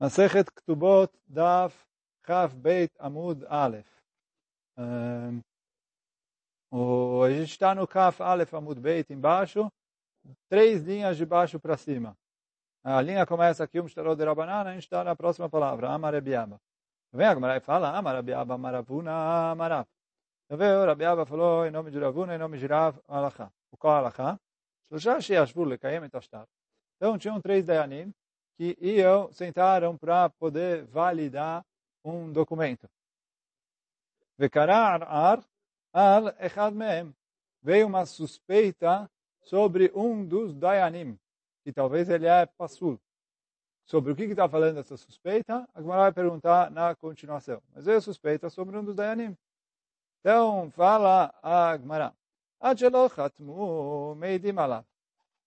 Masechet Ktubot Daf Chav Beit Amud Aleph. O, a gente está no Kaf Aleph Amud Beit embaixo, três linhas de baixo para cima. A linha começa aqui, um Shtarot de Rabanana, a gente está na próxima palavra, Amarebiaba. Vem a Gemara e fala, Amarabiaba, Maravuna, Amarav. Então veio, Rabiaba falou em nome de Ravuna, em nome de Rav, Alachá. O qual Alachá? Shloshá Sheashvur Lekayem et Ashtar. Então tinham três Dayanim, que iam, sentaram para poder validar um documento. Vekarar ar al. Veio uma suspeita sobre um dos dayanim, que talvez ele é passul. Sobre o que está falando essa suspeita, a Gemara vai perguntar na continuação. Mas veio suspeita sobre um dos dayanim. Então, fala a Gemara.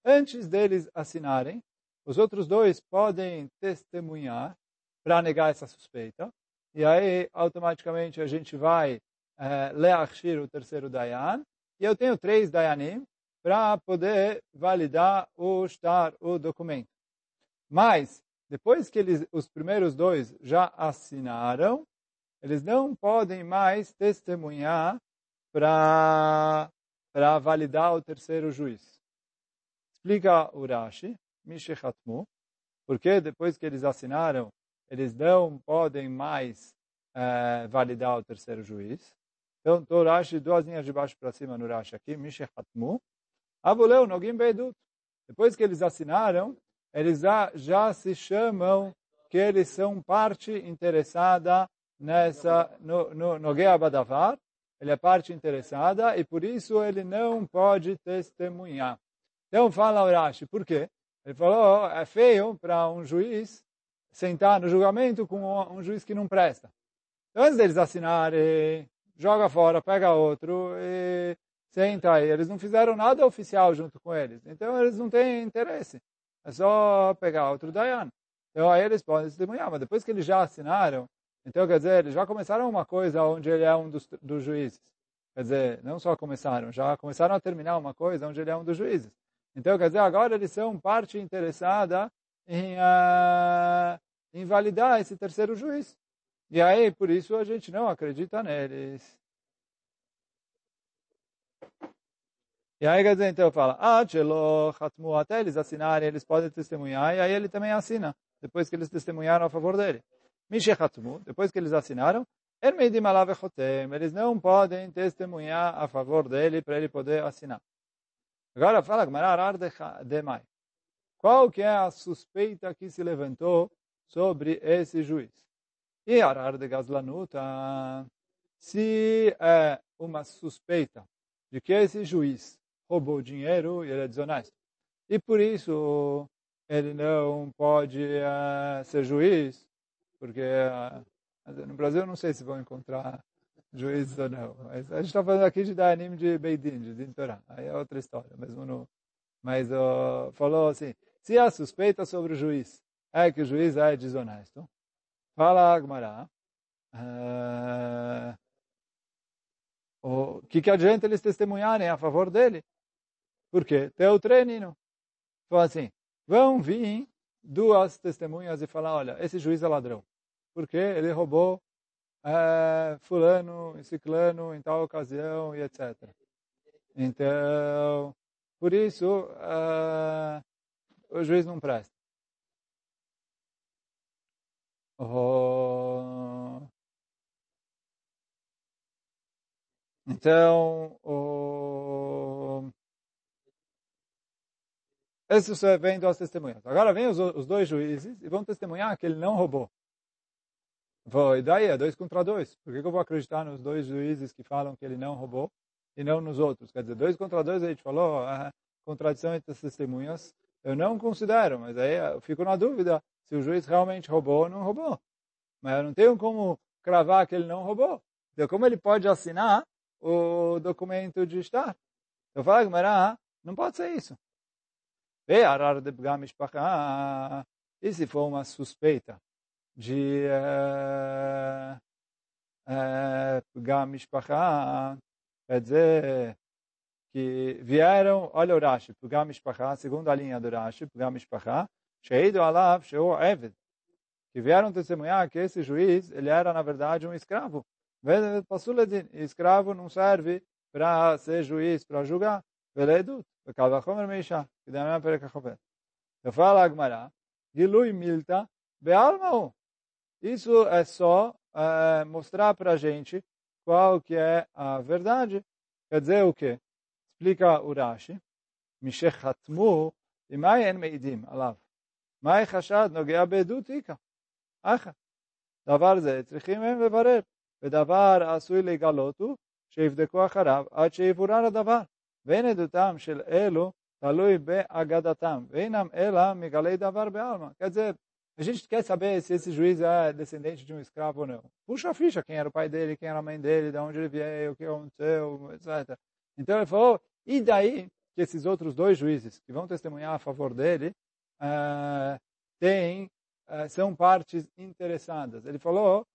Antes deles assinarem, os outros dois podem testemunhar para negar essa suspeita. E aí, automaticamente, a gente vai é, leachir o terceiro Dayan. E eu tenho três Dayanim para poder validar o estar o documento. Mas, depois que eles, os primeiros dois já assinaram, eles não podem mais testemunhar para validar o terceiro juiz. Explica o Rashi. Mishechatmu, porque depois que eles assinaram, eles não podem mais uh, validar o terceiro juiz. Então, estou Rashi, duas linhas de baixo para cima no Rashi aqui, Mishechatmu. Avuleu Nogim Beidut. Depois que eles assinaram, eles já, já se chamam que eles são parte interessada nessa, no, no, no Badavar, ele é parte interessada e por isso ele não pode testemunhar. Então fala o Rashi, por quê? Ele falou, é feio para um juiz sentar no julgamento com um juiz que não presta. Então, antes deles assinarem, joga fora, pega outro e senta aí. Eles não fizeram nada oficial junto com eles. Então, eles não têm interesse. É só pegar outro Dayan. Então, aí eles podem testemunhar. Mas depois que eles já assinaram, então, quer dizer, eles já começaram uma coisa onde ele é um dos, dos juízes. Quer dizer, não só começaram, já começaram a terminar uma coisa onde ele é um dos juízes. Então, quer dizer, agora eles são parte interessada em uh, invalidar esse terceiro juiz. E aí, por isso, a gente não acredita neles. E aí, quer dizer, então fala, ah, até eles assinarem, eles podem testemunhar, e aí ele também assina, depois que eles testemunharam a favor dele. Depois que eles assinaram, eles não podem testemunhar a favor dele para ele poder assinar. Agora fala Gmarar Demai. Qual que é a suspeita que se levantou sobre esse juiz? E Arar de Gazlanuta, se é uma suspeita de que esse juiz roubou dinheiro e ele é desonesto, e por isso ele não pode uh, ser juiz, porque uh, no Brasil eu não sei se vão encontrar juízes ou não. Mas a gente está falando aqui de dar anime de Beidin, de Din Torah. Aí é outra história, mesmo no... Mas uh, falou assim, se há suspeita sobre o juiz, é que o juiz é desonesto. Fala Agmará. Uh, o que, que adianta eles testemunharem a favor dele? Por quê? Tem o treino. Fala assim, vão vir duas testemunhas e falar, olha, esse juiz é ladrão. Porque ele roubou é, fulano, ciclano, em tal ocasião e etc. Então, por isso, é, o juiz não presta. Oh. Então, o... Esses vem duas testemunhas. Agora vem os, os dois juízes e vão testemunhar que ele não roubou. Vou, e daí é dois contra dois. Por que, que eu vou acreditar nos dois juízes que falam que ele não roubou e não nos outros? Quer dizer, dois contra dois, a gente falou, a contradição entre as testemunhas, eu não considero, mas aí eu fico na dúvida se o juiz realmente roubou ou não roubou. Mas eu não tenho como cravar que ele não roubou. Então, como ele pode assinar o documento de estar? Eu falo, mas não pode ser isso. E se for uma suspeita de pegar mishpacha, quer dizer que vieram, olha o Rashi, pegar mishpacha, segunda linha do Rashi, pegar mishpacha, sheidu alav sheu eved, que vieram testemunhar que esse juiz, ele era na verdade um escravo. Passuledin, escravo não serve para ser juiz, para julgar. Veledut, Kalvachomer Meisha, que da minha perca Eu falo Agmará, Gilui Milta, Bealmau. Isso é só uh, mostrar para a gente qual que é a verdade. Quer dizer o quê? Explica o Rashi. משחתמו, למאי אין מעידים עליו? מאי חשד נוגע בעדות איכא? אחא. דבר זה צריכים הם לברר, ודבר עשוי לגלות הוא שיבדקו אחריו עד שיבורר הדבר, ואין עדותם של אלו תלוי באגדתם, ואינם אלא מגלי דבר בעלמא. Quer dizer, a gente quer saber se esse juiz é descendente de um escravo ou não. Puxa a ficha, quem era o pai dele, quem era a mãe dele, de onde ele veio, o que aconteceu, etc. Então ele falou, e daí que esses outros dois juízes que vão testemunhar a favor dele uh, têm, uh, são partes interessadas. Ele falou,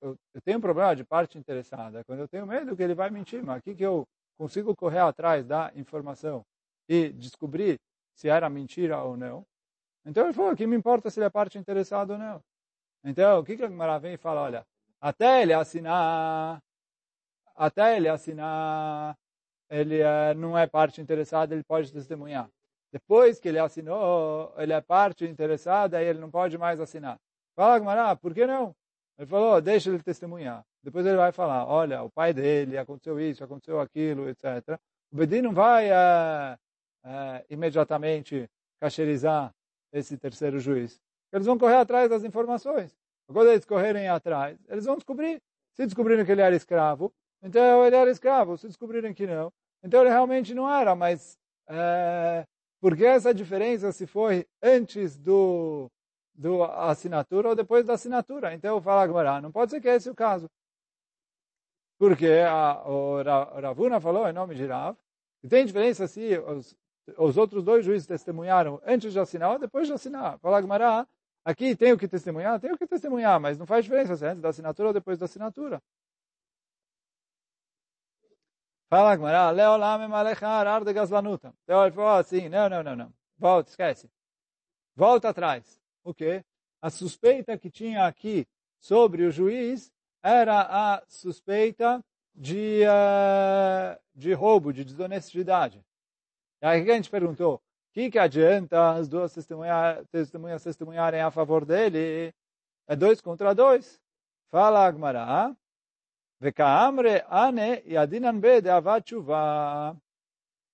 eu, eu, tenho um problema de parte interessada, quando eu tenho medo que ele vai mentir, mas aqui que eu consigo correr atrás da informação e descobrir se era mentira ou não. Então ele falou, que me importa se ele é parte interessada ou não. Então, o que que a Gemara vem e fala? Olha, até ele assinar, até ele assinar ele é, não é parte interessada, ele pode testemunhar. Depois que ele assinou, ele é parte interessada e ele não pode mais assinar. Fala, Gmará, por que não? Ele falou, deixa ele testemunhar. Depois ele vai falar, olha, o pai dele, aconteceu isso, aconteceu aquilo, etc. O Bedin não vai é, é, imediatamente cacherizar esse terceiro juiz. Eles vão correr atrás das informações. Quando eles correrem atrás, eles vão descobrir. Se descobrirem que ele era escravo, então ele era escravo. Se descobrirem que não, então ele realmente não era. Mas é, por que essa diferença se foi antes do, do assinatura ou depois da assinatura? Então eu falo agora, não pode ser que esse é o caso. Porque a, o Ravuna falou em nome de Rav, que tem diferença se os, os outros dois juízes testemunharam antes de assinar ou depois de assinar. Fala Gmará, aqui tem o que testemunhar, tem o que testemunhar, mas não faz diferença se é antes da assinatura ou depois da assinatura. Fala, Gmará, Leolam emalechar arde gazlanutam. Então ele falou assim, não, não, não, não. Volta, esquece. Volta atrás. O quê? A suspeita que tinha aqui sobre o juiz era a suspeita de, uh, de roubo, de desonestidade. E aí a gente perguntou, o que, que adianta as duas testemunhas, testemunharem a favor dele? É dois contra dois. Fala Agmará, Vekaamre ane yadinan be.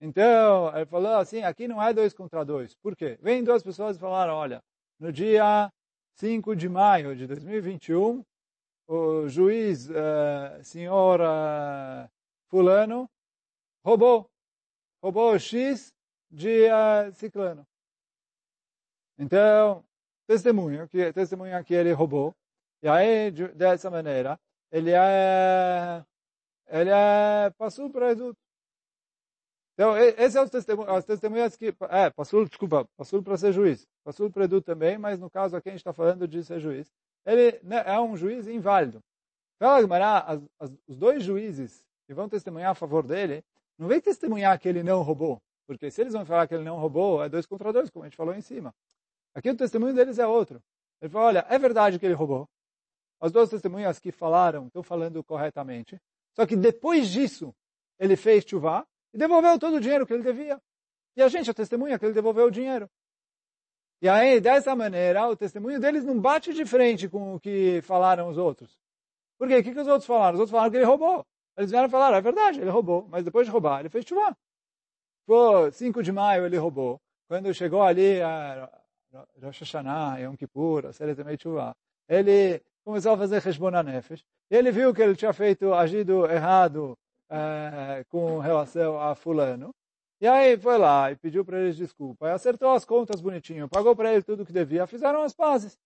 Então, ele falou assim, aqui não é dois contra dois. Por quê? Vem duas pessoas e falaram, olha, no dia 5 de maio de 2021, o juiz, uh, senhor uh, fulano, roubou. Roubou X de uh, ciclano. Então, testemunho, que, testemunha que ele roubou. E aí, dessa maneira, ele é, ele é passou para Edut. Então, esse é os testemunhos, as testemunhas que, é, passou, desculpa, passou para ser juiz. Passou para Edut também, mas no caso aqui a gente está falando de ser juiz. Ele né, é um juiz inválido. Fala, Gumará, os dois juízes que vão testemunhar a favor dele, não vem testemunhar que ele não roubou. Porque se eles vão falar que ele não roubou, é dois contra dois, como a gente falou em cima. Aqui o testemunho deles é outro. Ele fala, olha, é verdade que ele roubou. As duas testemunhas que falaram estão falando corretamente. Só que depois disso, ele fez chuvá e devolveu todo o dinheiro que ele devia. E a gente, a testemunha, que ele devolveu o dinheiro. E aí, dessa maneira, o testemunho deles não bate de frente com o que falaram os outros. Por quê? O que, que os outros falaram? Os outros falaram que ele roubou. Eles vieram falar, é verdade, ele roubou. Mas depois de roubar, ele fez chuvá. Foi 5 de maio, ele roubou. Quando chegou ali a Rosh Hashanah, Yom Kippur, a série também chuvá, ele começou a fazer Heshbon Nefesh. Ele viu que ele tinha feito, agido errado é, com relação a fulano. E aí foi lá e pediu para eles desculpa. E acertou as contas bonitinho, pagou para ele tudo o que devia, fizeram as pazes.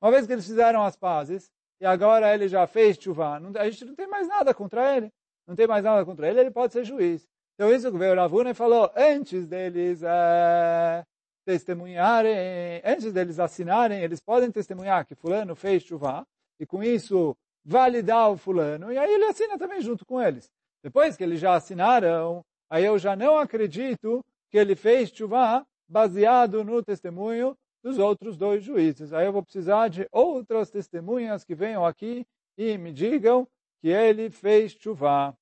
Uma vez que eles fizeram as pazes, e agora ele já fez chuva, a gente não tem mais nada contra ele. Não tem mais nada contra ele, ele pode ser juiz. Então isso que veio Ravuna e falou, antes deles é, testemunharem, antes deles assinarem, eles podem testemunhar que fulano fez chuva e com isso validar o fulano, e aí ele assina também junto com eles. Depois que eles já assinaram, aí eu já não acredito que ele fez chuva baseado no testemunho dos outros dois juízes. Aí eu vou precisar de outras testemunhas que venham aqui e me digam que ele fez chuva.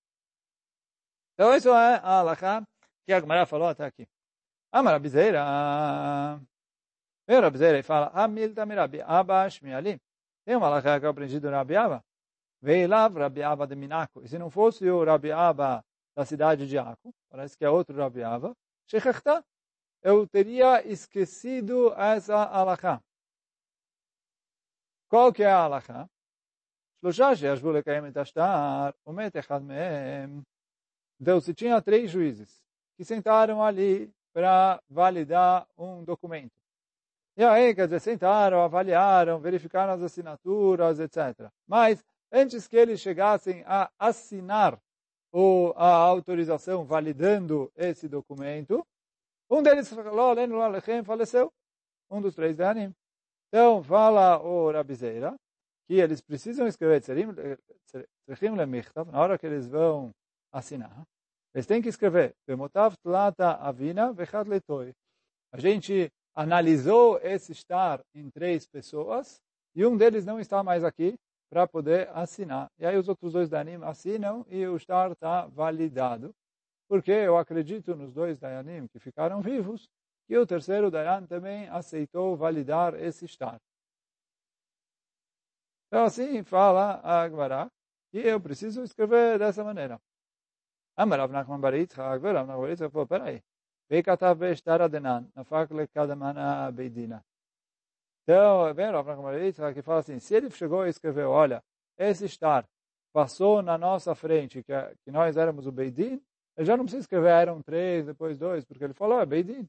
Então, isso é a Alaká que a Gemara falou até aqui. Amar Abizeira, vem Abizeira e fala, Amilta Mirabi Abba Shmiali. Tem uma Alaká que eu aprendi do Rabi Abba. Veio lá Rabi Abba de Minaco. E se não fosse o Rabi Abba da cidade de Aco, parece que é outro Rabi Abba, Shechachta, eu teria esquecido essa alahá. Qual que é a alahá? Então, se. Deus tinha três juízes que sentaram ali para validar um documento. E aí, quer dizer, sentaram, avaliaram, verificaram as assinaturas, etc. Mas, antes que eles chegassem a assinar ou a autorização validando esse documento, um deles faleceu, um dos três de Anim. Então, fala o Rabizeira, que eles precisam escrever na hora que eles vão assinar, eles têm que escrever avina A gente analisou esse estar em três pessoas e um deles não está mais aqui para poder assinar. E aí os outros dois Danim assinam e o estar está validado porque eu acredito nos dois Dayanim que ficaram vivos, e o terceiro Dayan também aceitou validar esse estar. Então, assim fala a Agmará, e eu preciso escrever dessa maneira. Nachman Nachman falou, peraí, Beishtar Adenan, Nafak Lekadamana Beidina. Então, vem Rav Nachman Bar que fala assim, se ele chegou e escreveu, olha, esse estar passou na nossa frente, que, é, que nós éramos o Beidin, ele já não precisa escrever eram três, depois dois, porque ele falou, é Beidin.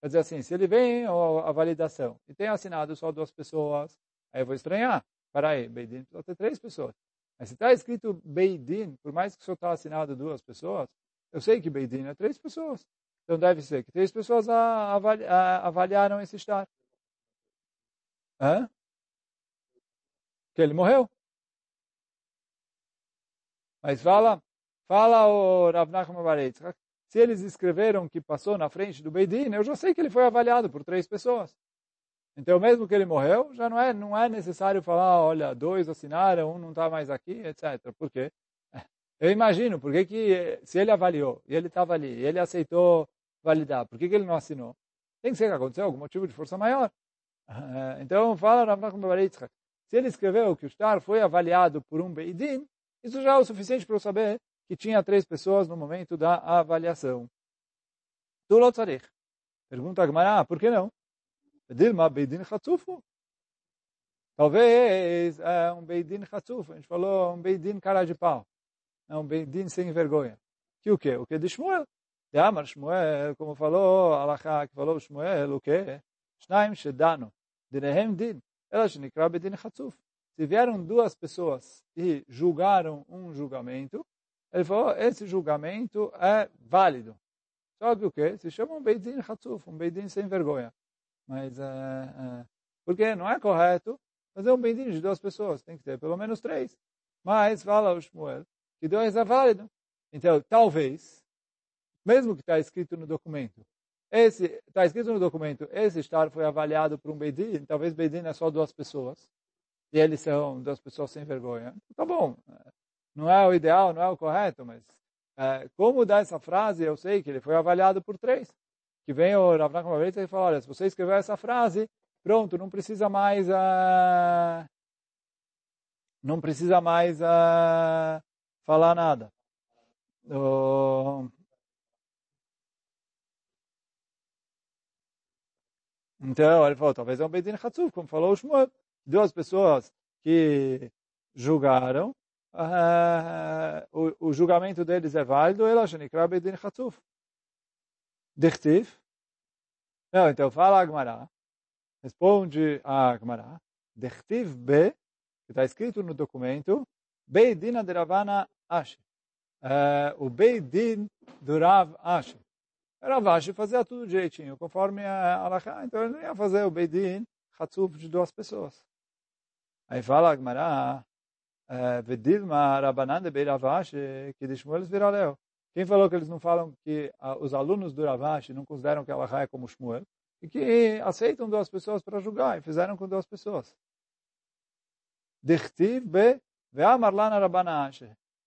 Quer dizer assim, se ele vem a validação e tem assinado só duas pessoas, aí eu vou estranhar. Peraí, Beidin precisa ter três pessoas. Mas se está escrito Beidin, por mais que só está assinado duas pessoas, eu sei que Beidin é três pessoas. Então deve ser que três pessoas avali avaliaram esse estado. Hã? Que ele morreu. Mas fala, fala o Rav Nachman se eles escreveram que passou na frente do Beidin, eu já sei que ele foi avaliado por três pessoas. Então, mesmo que ele morreu, já não é, não é necessário falar, olha, dois assinaram, um não está mais aqui, etc. Por quê? Eu imagino, por que, que se ele avaliou, e ele estava ali, e ele aceitou validar, por que, que ele não assinou? Tem que ser que aconteceu algum motivo de força maior. Então, fala Rav Nachman se ele escreveu que o Shtar foi avaliado por um Beidin, isso já é o suficiente para eu saber que tinha três pessoas no momento da avaliação. Tu lo Pergunta a Gemara, ah, por que não? Dilma Beidin Hatzufu. Talvez é um Beidin Hatzuf. A gente falou um Beidin cara de pau. É um Beidin sem vergonha. Que o quê? O que de Shmuel. De Amar Shmuel, como falou Alaha, que falou Shmuel, o quê? Shnaim Shedano. Dinehem Din. Ela Shnikra Beidin Hatzuf. Se vieram duas pessoas e julgaram um julgamento, ele falou, esse julgamento é válido. Só que o quê? Se chama um Beidin Hatzuf, um Beidin sem vergonha. Mas, é, é, porque não é correto fazer um bendinho de duas pessoas, tem que ter pelo menos três. Mas, fala o Shmuel, que dois é válido. Então, talvez, mesmo que está escrito no documento, esse está escrito no documento, esse estar foi avaliado por um Beidin, talvez Beidin é só duas pessoas, e eles são duas pessoas sem vergonha. Tá bom, não é o ideal, não é o correto, mas é, como dar essa frase, eu sei que ele foi avaliado por três que vem o Rav Nachman Baritza e fala, olha, se você escrever essa frase, pronto, não precisa mais uh, não precisa mais uh, falar nada. Uh, então, ele falou, talvez é um Bedin Hatzuf, como falou o Shmuel. Duas pessoas que julgaram, uh, o, o, julgamento deles é válido, ela Shenikra Bedin Hatzuf. Dichtiv. Não, então fala a Gemara. Responde a Gemara. Dichtiv B, que está escrito no documento, Beidina de Ravana Ashi. Uh, o Beidin do Rav Ashi. Rav Ashi fazia tudo direitinho, conforme a Alaha. Então ele não ia fazer o Beidin Hatzuf de duas pessoas. Aí fala a Gemara, Que viraleu. Quem falou que eles não falam que os alunos do Ravashi não consideram que Allah é como Shmuel? e que aceitam duas pessoas para julgar, e fizeram com duas pessoas. Dichtiv be ve'amar lana rabana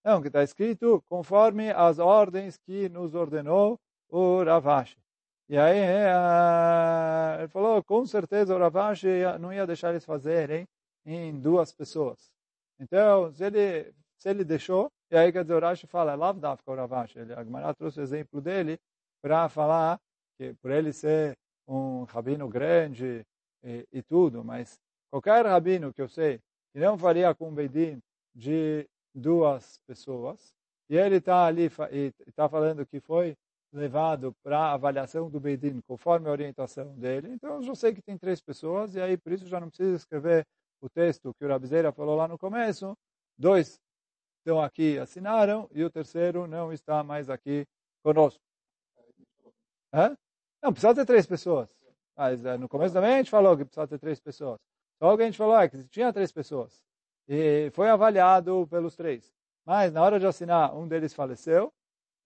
Então, que está escrito conforme as ordens que nos ordenou o Ravashi. E aí uh, ele falou, com certeza o Ravashi não ia deixar eles fazerem em duas pessoas. Então, se ele, se ele deixou, e aí quer dizer, o Rashi fala, Lavdavka o Ravashi. A Gemara trouxe o exemplo dele para falar que por ele ser um rabino grande e, e, tudo, mas qualquer rabino que eu sei que não faria com um Bedin de duas pessoas, e ele está ali e está falando que foi levado para avaliação do Beidin conforme a orientação dele. Então, eu já sei que tem três pessoas, e aí por isso já não precisa escrever o texto que o Rabizeira falou lá no começo. Dois estão aqui, assinaram, e o terceiro não está mais aqui conosco. Hã? Não, precisa ter três pessoas. Mas eh, no começo também a gente falou que precisa ter três pessoas. Só que a gente falou é, que tinha três pessoas. E foi avaliado pelos três. Mas na hora de assinar, um deles faleceu,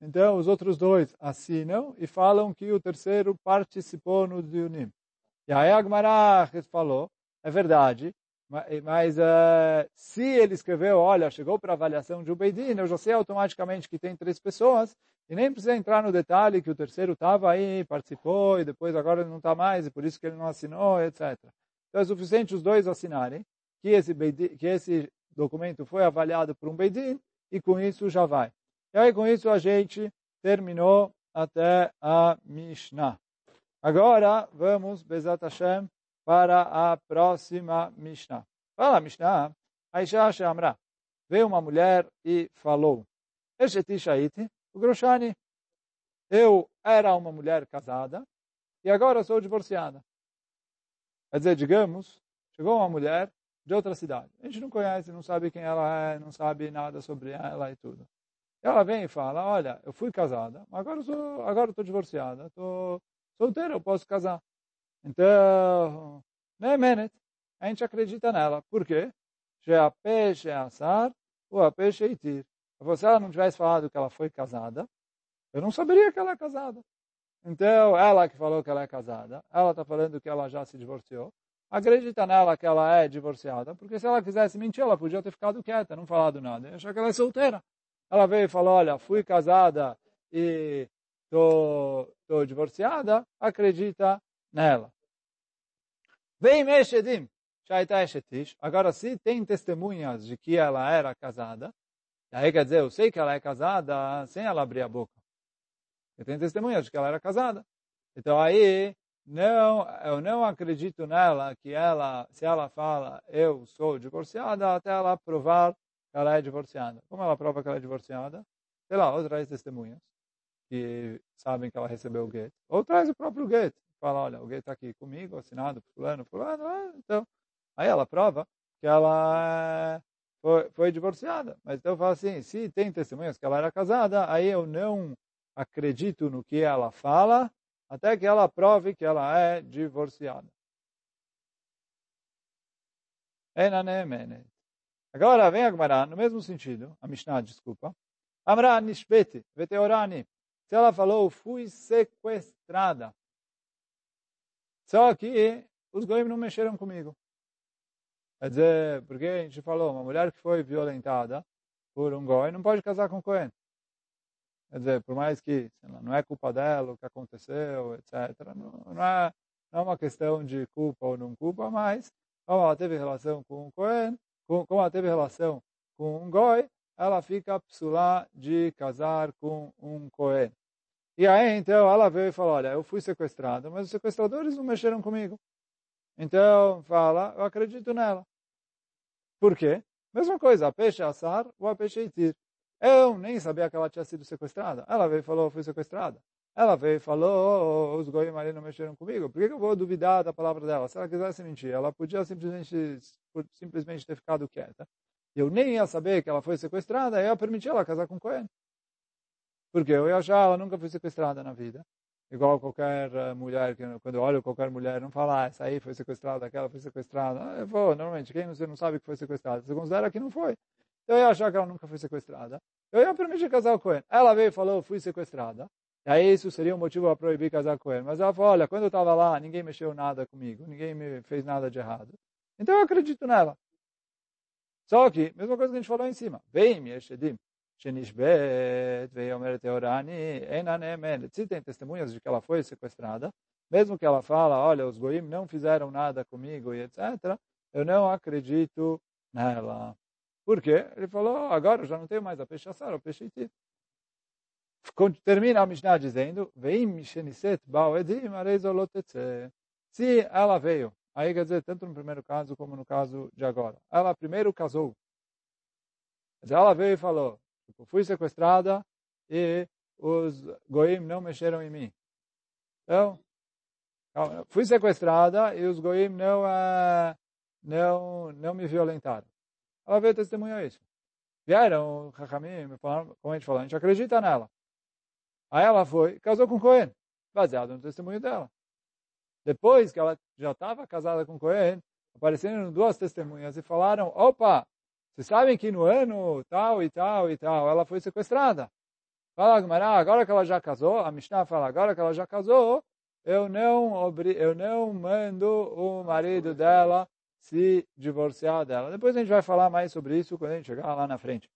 então, os outros dois assinam e falam que o terceiro participou no Diunim. E aí Agmará falou, é verdade, mas uh, se ele escreveu, olha, chegou para avaliação de Ubeidin, eu já sei automaticamente que tem três pessoas, e nem precisa entrar no detalhe que o terceiro estava aí, participou, e depois agora ele não está mais, e por isso que ele não assinou, etc. Então é suficiente os dois assinarem que esse, Beidin, que esse documento foi avaliado por um Beidin, e com isso já vai. E aí, com isso, a gente terminou até a Mishnah. Agora, vamos, Bezat Hashem, para a próxima Mishnah. Fala, Mishnah. Aisha Shamra. Veio uma mulher e falou, o Groshani, eu era uma mulher casada e agora sou divorciada. Quer dizer, digamos, chegou uma mulher de outra cidade. A gente não conhece, não sabe quem ela é, não sabe nada sobre ela e tudo. Ela vem e fala, olha, eu fui casada, mas agora sou, agora estou divorciada, estou solteira, eu posso casar. Então, né, Menet, a gente acredita nela. Por quê? Sheapé, Sheassar, ou Apé, Sheitir. Se ela não tivesse falado que ela foi casada, eu não saberia que ela é casada. Então, ela que falou que ela é casada, ela está falando que ela já se divorciou, acredita nela que ela é divorciada, porque se ela quisesse mentir, ela podia ter ficado quieta, não falado nada, e achar que ela é solteira. Ela veio e falou, olha, fui casada e tô, tô divorciada, acredita nela. Vem Meshedim. Agora, se tem testemunhas de que ela era casada, aí quer dizer, eu sei que ela é casada sem ela abrir a boca. Eu tenho testemunhas de que ela era casada. Então aí, não, eu não acredito nela que ela, se ela fala eu sou divorciada, até ela provar ela é divorciada. Como ela prova que ela é divorciada? Sei lá, ou traz testemunhas que sabem que ela recebeu o get. Ou traz o próprio get. Fala, olha, get está aqui comigo, assinado por fulano, fulano. Ah, então, aí ela prova que ela foi, foi divorciada. Mas então falo assim, se tem testemunhas que ela era casada, aí eu não acredito no que ela fala, até que ela prove que ela é divorciada. Agora vem a Gemara, no mesmo sentido, a Mishnah, desculpa. Amra nishbeti, veteorani. Se ela falou, fui sequestrada. Só que os goim não mexeram comigo. Quer dizer, porque a gente falou, uma mulher que foi violentada por um goi não pode casar com o Cohen. Quer dizer, por mais que lá, não é culpa dela o que aconteceu, etc. Não, não, é, não é uma questão de culpa ou não culpa, mas como ela teve relação com o Cohen, como ela teve relação com um goi, ela fica psulá de casar com um cohen. E aí, então, ela veio e falou, olha, eu fui sequestrada, mas os sequestradores não mexeram comigo. Então, fala, eu acredito nela. Por quê? Mesma coisa, a peixe assar ou a peixe itir. Eu nem sabia que ela tinha sido sequestrada. Ela veio e falou, eu fui sequestrada. Ela veio e falou, oh, os goim ali não mexeram comigo. Por que, eu vou duvidar da palavra dela? Se ela quisesse mentir, ela podia simplesmente, simplesmente ter ficado quieta. Eu nem ia saber que ela foi sequestrada, eu ia permitir ela casar com Cohen. Porque eu ia achar, ela nunca foi sequestrada na vida. Igual qualquer eh, mulher, que quando eu olho qualquer mulher, não fala, ah, essa aí foi sequestrada, aquela foi sequestrada. Eu vou, normalmente, quem você não sabe que foi sequestrada, você considera que não foi. Então eu ia achar que ela nunca foi sequestrada. Eu ia permitir casar com Cohen. Ela veio e falou, fui sequestrada. E aí isso seria um motivo para proibir casar com ele. Mas ela falou, olha, quando eu estava lá, ninguém mexeu nada comigo, ninguém me fez nada de errado. Então eu acredito nela. Só que, mesma coisa que a gente falou em cima. Vem, Yeshedim, Shenishbet, Veiomer Teorani, Enanemen. Se tem testemunhas de que ela foi sequestrada, mesmo que ela fala, olha, os goim não fizeram nada comigo e etc., eu não acredito nela. Por quê? Ele falou, agora eu já não tenho mais a peixe assar, o peixe itir. Termina a Mishnah dizendo, Veim Misheniset Baoedim Se ela veio Aí quer dizer, tanto no primeiro caso como no caso de agora. Ela primeiro casou. Ela veio e falou, tipo, fui sequestrada e os goim não mexeram em mim. Então, fui sequestrada e os goim não, uh, não, não me violentaram. Ela veio testemunhar isso. Vieram, o Hachamim, como a gente falou, a gente acredita nela. Aí ela foi, casou com Cohen, baseado no testemunho dela. Depois que ela já estava casada com Cohen, apareceram duas testemunhas e falaram, opa, vocês sabem que no ano tal e tal e tal ela foi sequestrada. Fala Gmará, agora que ela já casou, a Mishnah fala, agora que ela já casou, eu não, eu não mando o marido dela se divorciar dela. Depois a gente vai falar mais sobre isso quando a gente chegar lá na frente.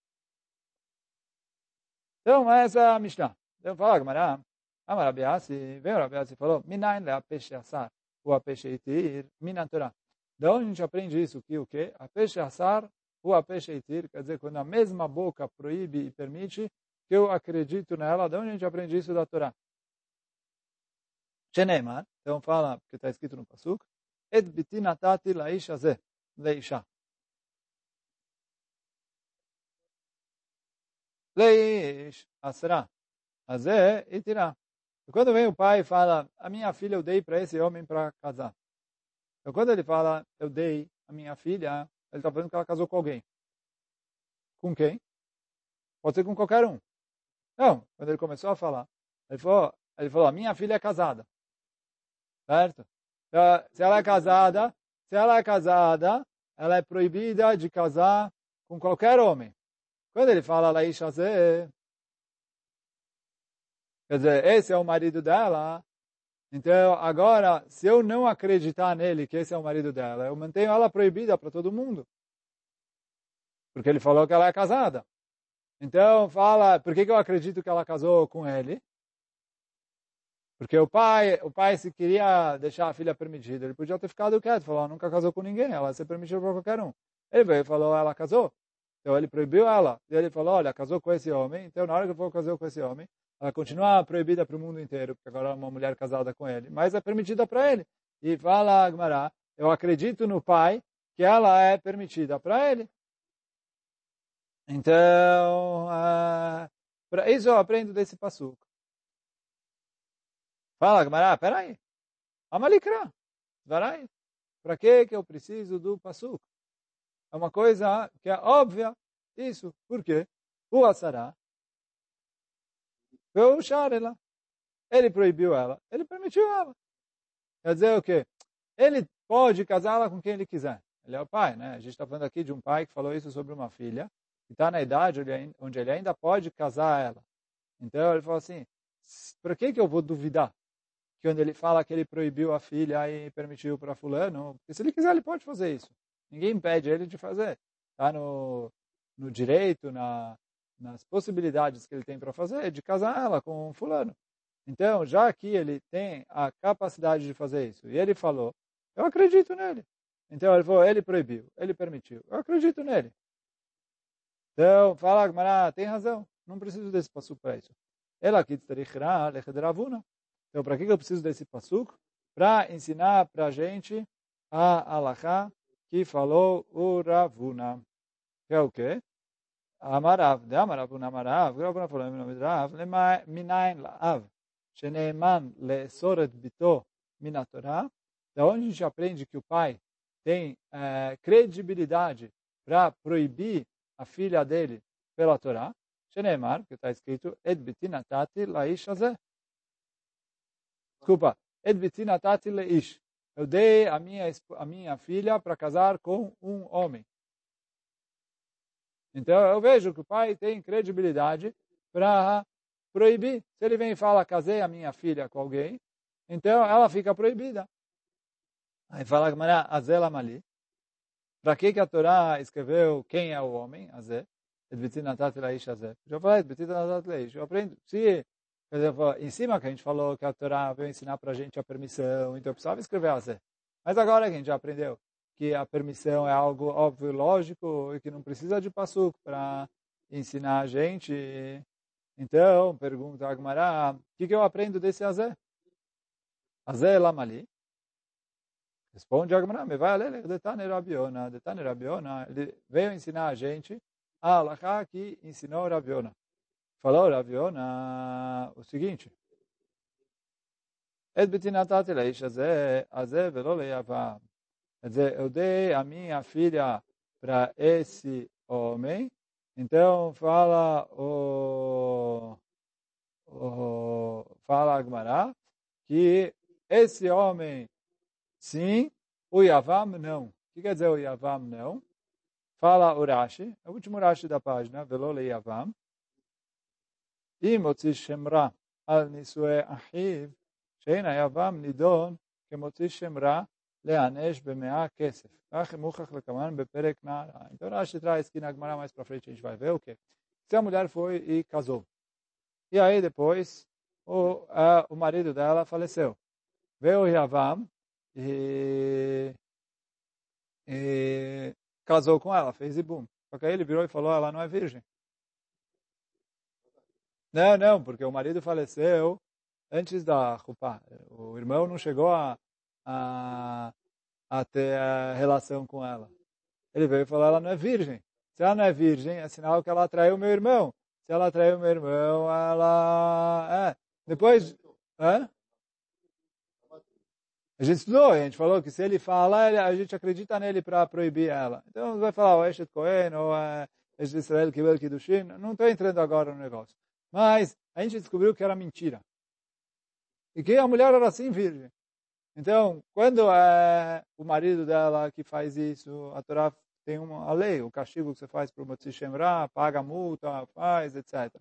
Então, essa é a Mishnah. Então, fala Gmará, Amar Rabiasi, veio Rabiasi e falou, Minain le apeixe assar, o apeixe itir, minan Torah. Da onde a gente aprende isso? Que o quê? Apeixe assar, o apeixe itir, quer dizer, quando a mesma boca proíbe e permite, que eu acredito nela. Da onde a gente aprende isso da Torá? Sheneimar, então fala, porque está escrito no Pasuk, Et biti ze, leisha. Leish, asra. E tirar. Quando vem o pai e fala, a minha filha eu dei para esse homem para casar. Então, quando ele fala, eu dei a minha filha, ele está falando que ela casou com alguém. Com quem? Pode ser com qualquer um. Não, quando ele começou a falar, ele falou, ele falou minha filha é casada. Certo? Então, se ela é casada, se ela é casada, ela é proibida de casar com qualquer homem. Quando ele fala Laisha Zé, Quer dizer, esse é o marido dela. Então, agora, se eu não acreditar nele que esse é o marido dela, eu mantenho ela proibida para todo mundo. Porque ele falou que ela é casada. Então, fala, por que, que eu acredito que ela casou com ele? Porque o pai, o pai se queria deixar a filha permitida, ele podia ter ficado quieto, falou, nunca casou com ninguém, ela se permitiu para qualquer um. Ele veio e falou, ela casou. Então ele proibiu ela. E ele falou, olha, casou com esse homem, então na hora que eu for casar com esse homem, ela continua proibida para o mundo inteiro, porque agora é uma mulher casada com ele, mas é permitida para ele. E fala Agmará, eu acredito no pai que ela é permitida para ele. Então, uh, para isso eu aprendo desse passuco. Fala Agmará, peraí. Amalikra, varai. Para que que eu preciso do passuco? É uma coisa que é óbvia. Isso. Por quê? O Asará ela. Ele proibiu ela, ele permitiu ela. Quer dizer o quê? Ele pode casá-la com quem ele quiser. Ele é o pai, né? A gente está falando aqui de um pai que falou isso sobre uma filha, que está na idade onde ele ainda pode casar ela. Então ele falou assim, para que, que eu vou duvidar? Que quando ele fala que ele proibiu a filha e permitiu para fulano, porque se ele quiser ele pode fazer isso. Ninguém impede ele de fazer. Está no, no direito, na, nas possibilidades que ele tem para fazer, de casar ela com um fulano. Então, já que ele tem a capacidade de fazer isso, e ele falou, eu acredito nele. Então, ele falou, ele proibiu, ele permitiu, eu acredito nele. Então, fala, Gmará, tem razão, não preciso desse passuco para isso. Ela aqui Então, para que eu preciso desse passuco? Para ensinar para a gente a alahá que falou o Ravuna. Que é o quê? Amarav, de Amarav, un Amarav, Rav falou em nome de Rav, minayin la'av, sheneeman le'soret bito minatorá, da onde a gente aprende que o pai tem é, credibilidade para proibir a filha dele pela Torá, sheneemar, que está escrito, ed bitinatati laish azeh. Desculpa, ed bitinatati leish. Eu dei a minha, a minha filha para casar com um homem. Então eu vejo que o pai tem credibilidade para proibir. Se ele vem e fala, casei a minha filha com alguém, então ela fica proibida. Aí fala Gemara, Azel Amali. Para que, que a Torá escreveu quem é o homem? Azé. Já falei, eu aprendo. Se, em cima que a gente falou que a Torá veio ensinar para a gente a permissão, então eu precisava escrever Azé. Mas agora que a gente já aprendeu que a permissão é algo óbvio, lógico, e que não precisa de passuco para ensinar a gente, então, pergunta Agmará, o que, que eu aprendo desse Azé? Azé Lamali. Responde Agmará, me vai ler, Detane Rabiona, Detane Rabiona, ele veio ensinar a gente a Alaha que ensinou Rabiona. Falou Rabiona o seguinte, velo leiavá. Quer dizer, eu dei a minha filha para esse homem. Então fala o, o fala Agmará que esse homem sim, o Yavam não. O que quer dizer o Yavam não? Fala o Rashi, é o último Rashi da página, Velole Yavam. E Motzi Shemra al Nisue Ahiv, Sheina Yavam Nidon, que Motzi Shemra Leanesh Bemea Kesef. Então Rashi traz que na Gemara mais para frente a gente vai ver o que Se a mulher foi e casou. E aí depois o, a, o marido dela faleceu. Veio o Yavam e, e casou com ela, fez Ibum. Só que aí ele virou e falou, ela não é virgem. Não, não, porque o marido faleceu antes da O irmão não chegou a a, a ter a relação com ela. Ele veio e falou, ela não é virgem. Se ela não é virgem, é sinal que ela traiu meu irmão. Se ela traiu meu irmão, ela... É. Depois... Hã? A gente estudou, a gente falou que se ele fala, a gente acredita nele para proibir ela. Então, vai falar o Eshet Cohen ou Eshet Israel Kibel Kiddushin. Não estou entrando agora no negócio. Mas a gente descobriu que era mentira. E que a mulher era assim virgem. Então, quando é o marido dela que faz isso, a Torá tem uma lei, o castigo que você faz para o Motzi Shemra, paga a multa, faz, etc.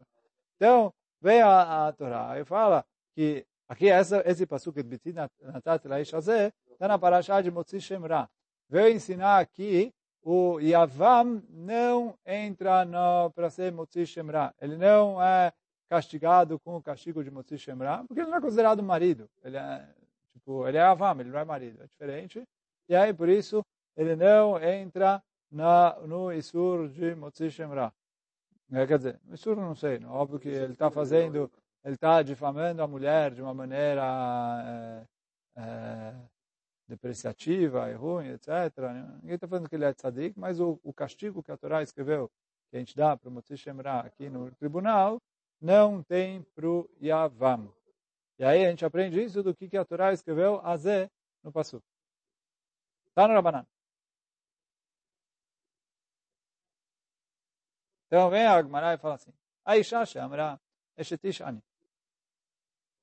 Então, vem a, a Torá e fala que aqui essa, esse passuque de Bitin Natat Laish está na Parashá de Motzi Shemra. Veio ensinar aqui o Yavam não entra para ser Motzi Shemra. Ele não é castigado com o castigo de Motzi Shemra, porque ele não é considerado marido. Ele é, tipo, ele é Avam, ele não é marido. É diferente. E aí, por isso, ele não entra na, no Isur de Motzi Shemra. É, quer dizer, Isur não sei, não, óbvio que ele está fazendo, ele está difamando a mulher de uma maneira é, é, depreciativa e ruim, etc. Ninguém está falando que ele é tzadik, mas o, o castigo que a Torá escreveu, que a gente dá para o Motzi Shemra aqui no tribunal, não tem para o Yavam. E aí a gente aprende isso do que, que a Torá escreveu Azé no Passu. Está no Rabanan. Então vem a Agmará e fala assim, Aisha Shamra Eshetish Ani.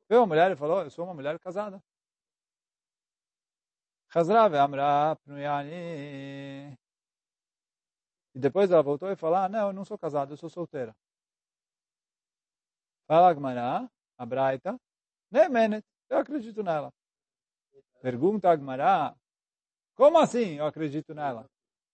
Veio uma mulher e falou, eu sou uma mulher casada. Chazra ve'amra pnuyani. E depois ela voltou e falou, ah, não, eu não sou casada, eu sou solteira. Fala Agmará, a Braita, Nemenet, eu acredito nela. Pergunta Agmará, como assim eu acredito nela?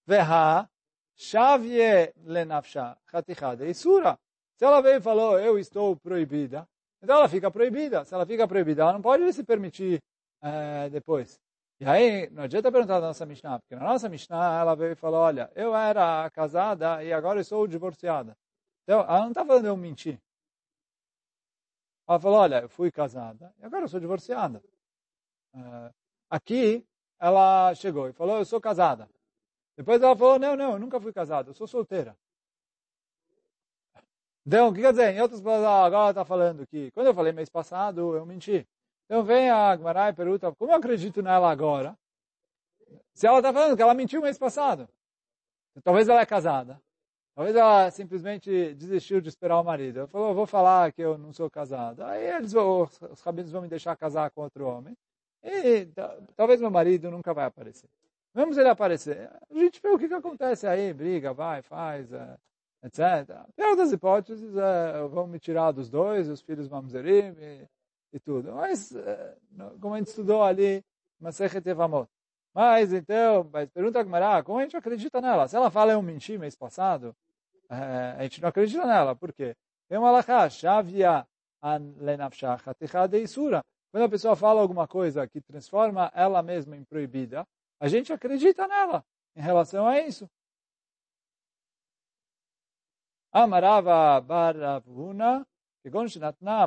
Veha, shavye lenafsha, chatichade, isura. Se ela veio e falou, eu estou proibida, então ela fica proibida. Se ela fica proibida, ela não pode se permitir é, depois. E aí, não adianta perguntar da nossa Mishnah, porque na nossa Mishnah ela veio e falou, olha, eu era casada e agora eu sou divorciada. Então, ela não está falando eu mentir. Ela falou, olha, eu fui casada e agora eu sou divorciada. Uh, aqui, ela chegou e falou, eu sou casada. Depois ela falou, não, não, eu nunca fui casada, eu sou solteira. Então, o que quer dizer? Em outras palavras, agora ela está falando que, quando eu falei mês passado, eu menti. Então vem a Gmarai e pergunta, como eu acredito nela agora? Se ela está falando que ela mentiu mês passado. Talvez ela é casada. Talvez ela simplesmente desistiu de esperar o marido. Ela falou, vou falar que eu não sou casada. Aí eles vão, os rabinos vão me deixar casar com outro homem. E talvez meu marido nunca vai aparecer. Se ele aparecer, a gente vê o que, que acontece aí, briga, vai, faz. É, etc. Pior das hipóteses, é, vão me tirar dos dois, os filhos mamzerim e, e tudo. Mas, é, como a gente estudou ali, Masechet Evamot. Mas, então, mas pergunta a Gmará, como a gente acredita nela? Se ela fala eu menti mês passado, é, a gente não acredita nela. Por quê? Tem uma alahá, shavia isura. Quando a pessoa fala alguma coisa que transforma ela mesma em proibida, a gente acredita nela em relação a isso. Amarava baravuna,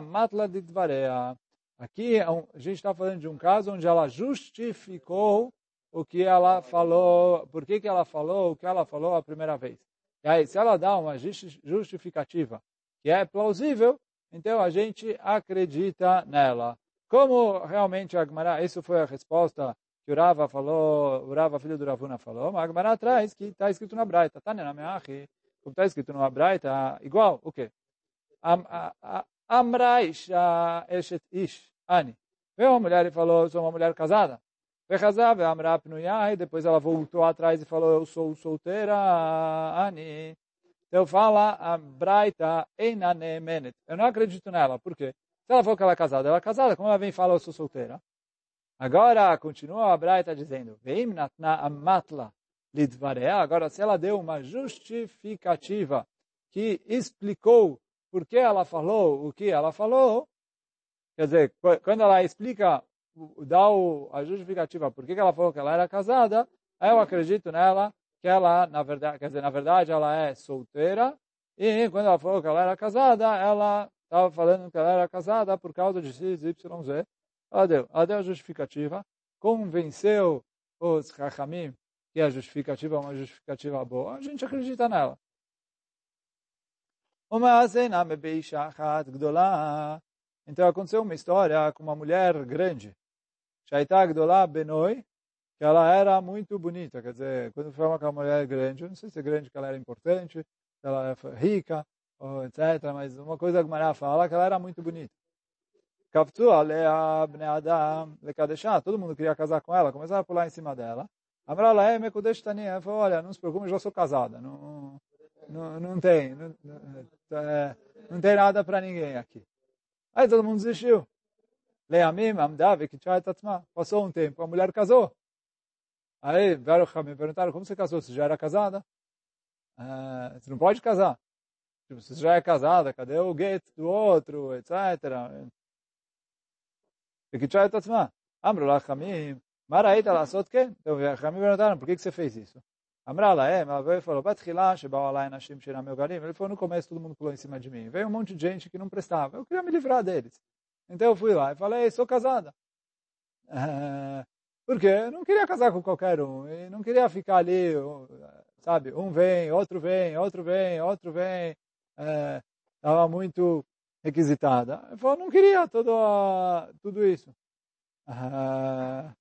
matla ditvareia. Aqui a gente está falando de um caso onde ela justificou o que ela falou, por que, que ela falou o que ela falou a primeira vez. E aí, se ela dá uma justificativa que é plausível, então a gente acredita nela. Como realmente a Gemara, isso foi a resposta que o Rava falou, o Rava, filho do Ravuna, falou, mas a Gemara traz que está escrito na Braita, tá na Meachi, como está escrito na Braita, igual, o quê? Amraisha eshet ish, ani. Veio uma mulher e falou, sou uma mulher casada. Depois ela voltou atrás e falou, eu sou solteira, ani. Então fala a Braita Einanemenet. Eu não acredito nela. Por quê? Se ela falou que ela é casada, ela é casada, como ela vem e fala, eu sou solteira? Agora, continua a Braita dizendo, Veim natna amatla lidvarea. Agora, se ela deu uma justificativa que explicou por que ela falou o que ela falou, quer dizer, quando ela explica, dá a justificativa por que ela falou que ela era casada, eu acredito nela que ela, na verdade, quer dizer, na verdade ela é solteira, e quando ela falou que ela era casada, ela estava falando que ela era casada por causa de X, Y, Z. Ela deu, ela deu a justificativa, convenceu os Chachamim que a justificativa é uma justificativa boa, a gente acredita nela. Então aconteceu uma história com uma mulher grande. Shaita Benoi, que ela era muito bonita, quer dizer, quando fala que uma mulher é grande, eu não sei se é grande que ela era importante, que ela é rica, etc., mas uma coisa que a fala que ela era muito bonita. Kaftu alea bnei adam todo mundo queria casar com ela, começava a pular em cima dela. Amrala é mekudesh tani, ela falou, olha, não se preocupe, eu já sou casada, não, não, não tem, não, não, não tem nada para ninguém aqui. Aí todo mundo desistiu. Leamim, amdav, kitchay tatzma. Passou um tempo, a mulher casou. Aí me perguntaram, como você casou? Você já era casada? Ah, você não pode casar. Tipo, você já é casada, cadê o get do outro, etc. Amro lá, Hamim, Maraíta lá, só que? Então, Hamim perguntaram, por que, você fez isso? Lá, é, ela falou, Shebao Alai Nashim Shiram meu garim. Ele falou, no começo todo mundo pulou em cima de mim. Veio um monte de gente que não prestava. Eu queria me livrar deles. Então eu fui lá e falei, sou casada. Porque eu não queria casar com qualquer um, e não queria ficar ali, sabe, um vem, outro vem, outro vem, outro vem, estava é, muito requisitada. Eu falei, não queria todo, tudo isso. Ah,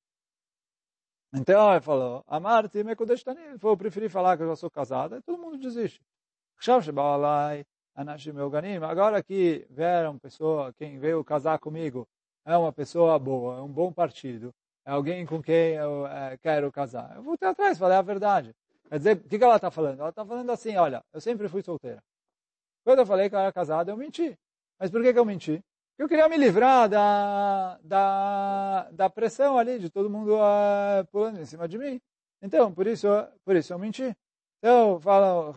então ele falou, amar-te me kodeshtani. Ele falou, eu preferi falar que eu já sou casada, e todo mundo desiste. Agora que vieram pessoa, quem veio casar comigo, é uma pessoa boa, é um bom partido, é alguém com quem eu é, quero casar. Eu voltei atrás, falei a verdade. Quer dizer, o que, que ela está falando? Ela está falando assim, olha, eu sempre fui solteira. Quando eu falei que eu era casada, eu menti. Mas por que, que eu menti? Eu queria me livrar da, da, da pressão ali, de todo mundo uh, pulando em cima de mim. Então, por isso, por isso eu menti. Então, fala,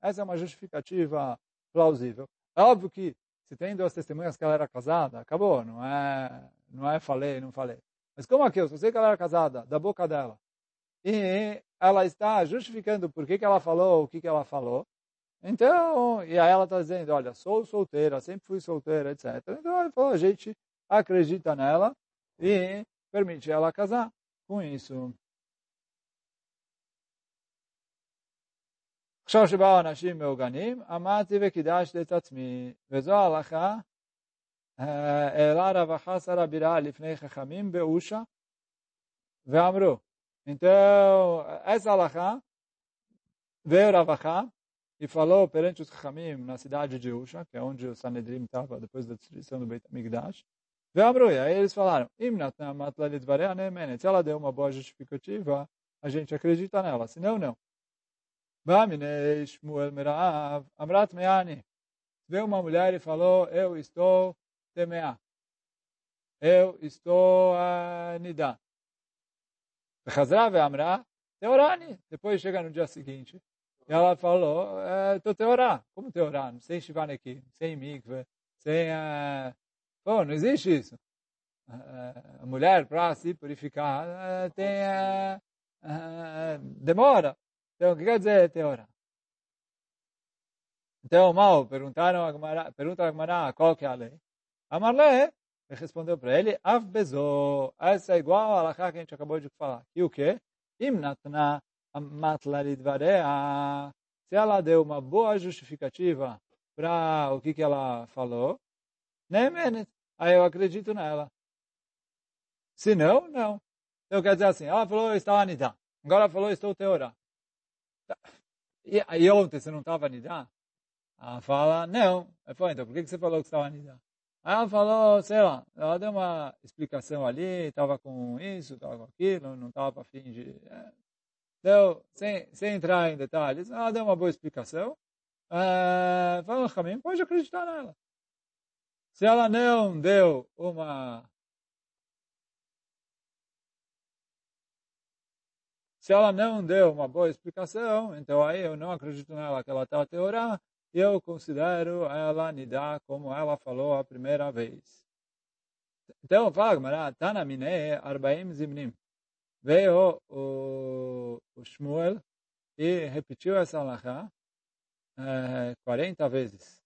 essa é uma justificativa plausível. É óbvio que se tem duas testemunhas que ela era casada, acabou, não é, não é falei, não falei. Mas como aqui, eu sei que ela era casada, da boca dela. E ela está justificando por que, que ela falou o que, que ela falou. Então, e aí ela está dizendo, olha, sou solteira, sempre fui solteira, etc. Então falou, a gente acredita nela e permite ela casar com isso. עכשיו שבאו אנשים מעוגנים, אמרתי וקידשתי את עצמי, וזו ההלכה העלה רב החסר הבירה לפני חכמים באושה, ואמרו, então, essa alahá veio Ravachá e falou perante os Chachamim na cidade de Usha, que é onde o Sanedrim estava depois da destruição do Beit HaMikdash. Veio e aí eles falaram, se ela deu uma boa justificativa, a gente acredita nela, senão não. Bamine Shmuel Amrat. Veio uma mulher e falou, eu estou temeá. Eu estou a nidá. Chazra Amra, teorani. Depois chega no dia seguinte, e ela falou, estou teorá. Como teorá? Sem shivaneki, sem mikve, sem... Uh... Pô, não existe isso. A mulher, para se purificar, tem... demora. Então, o que quer dizer teorá? Então, mal, perguntaram a Gemara, pergunta a Gemara qual que é a lei. Amarle respondeu para ele, Av bezo, essa é igual a alahá que a gente acabou de falar. E o quê? Im natna matlarid varea. Se ela deu uma boa justificativa para o que, que ela falou, nem aí eu acredito nela. Se não, não. Então quer dizer assim, ela falou, estava anidá. Agora ela falou, estou teorá. E, e ontem você não estava Nidá? Ela fala, não. Ela falou, então por que você falou que estava Nidá? Aí ela falou, sei lá, ela deu uma explicação ali, estava com isso, estava com aquilo, não estava para de... É. Deu, sem, sem entrar em detalhes, ela deu uma boa explicação. É, falou, Ramim, pode acreditar nela. Se ela não deu uma Se ela não deu uma boa explicação, então aí eu não acredito nela que ela está e eu considero ela nidá como ela falou a primeira vez. Então, fala, Gmará, Tana Mine Arbaim Zimnim. Veio o, o Shmuel e repetiu essa alahá é, 40 vezes.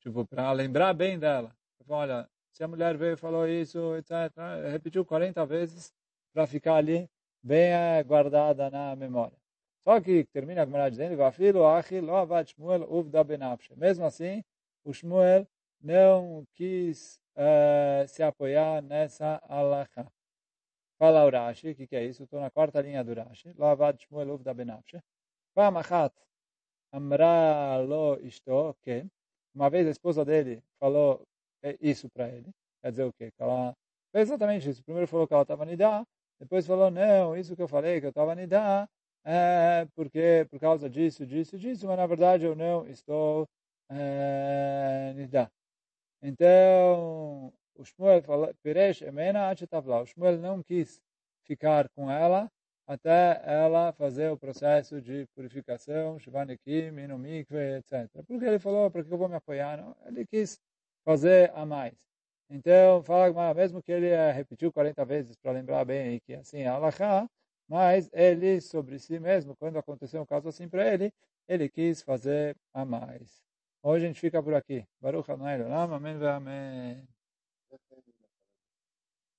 Tipo, para lembrar bem dela. Olha, se a mulher veio e falou isso, etc., repetiu 40 vezes para ficar ali bem guardada na memória. Só que termina a Gemara dizendo, Vafilo lo avad Shmuel uvda benafshe. Mesmo assim, o Shmuel não quis uh, se apoiar nessa alahá. Fala o Rashi, o que, que é isso? Estou na quarta linha do Rashi. Lo avad Shmuel uvda benafshe. Pamachat amra lo isto, que uma vez a esposa dele falou isso para ele. Quer dizer o quê? Que ela fez exatamente isso. Primeiro falou que ela estava nidá, depois falou, não, isso que eu falei, que eu estava nidá, é porque, por causa disso, disso, disso, mas na verdade eu não estou é, nidá. Então, o Shmuel falou. O Shmuel não quis ficar com ela até ela fazer o processo de purificação, Shivanekim, Inomikve, etc. Porque ele falou, por que eu vou me apoiar? Não? Ele quis fazer a mais. Então, fala mesmo que ele eh, repetiu 40 vezes para lembrar bem que assim é Allah, mas ele sobre si mesmo, quando aconteceu um caso assim para ele, ele quis fazer a mais. Hoje a gente fica por aqui. Baruch Adonai Amém Amém.